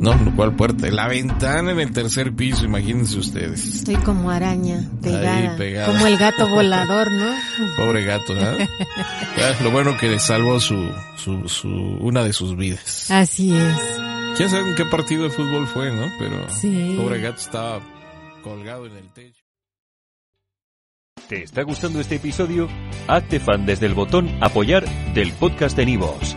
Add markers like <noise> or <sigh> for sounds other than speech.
No, ¿cuál puerta? La ventana en el tercer piso, imagínense ustedes. Estoy como araña, pegada. Ahí, pegada. Como el gato volador, ¿no? <laughs> Pobre gato, ¿eh? Ya, lo bueno que le salvó su, su, su, una de sus vidas. Así es. ¿Quién sabe en qué partido de fútbol fue, no? Pero Sí. pobre gato estaba colgado en el techo. ¿Te está gustando este episodio? Hazte fan desde el botón Apoyar del podcast de Nivos.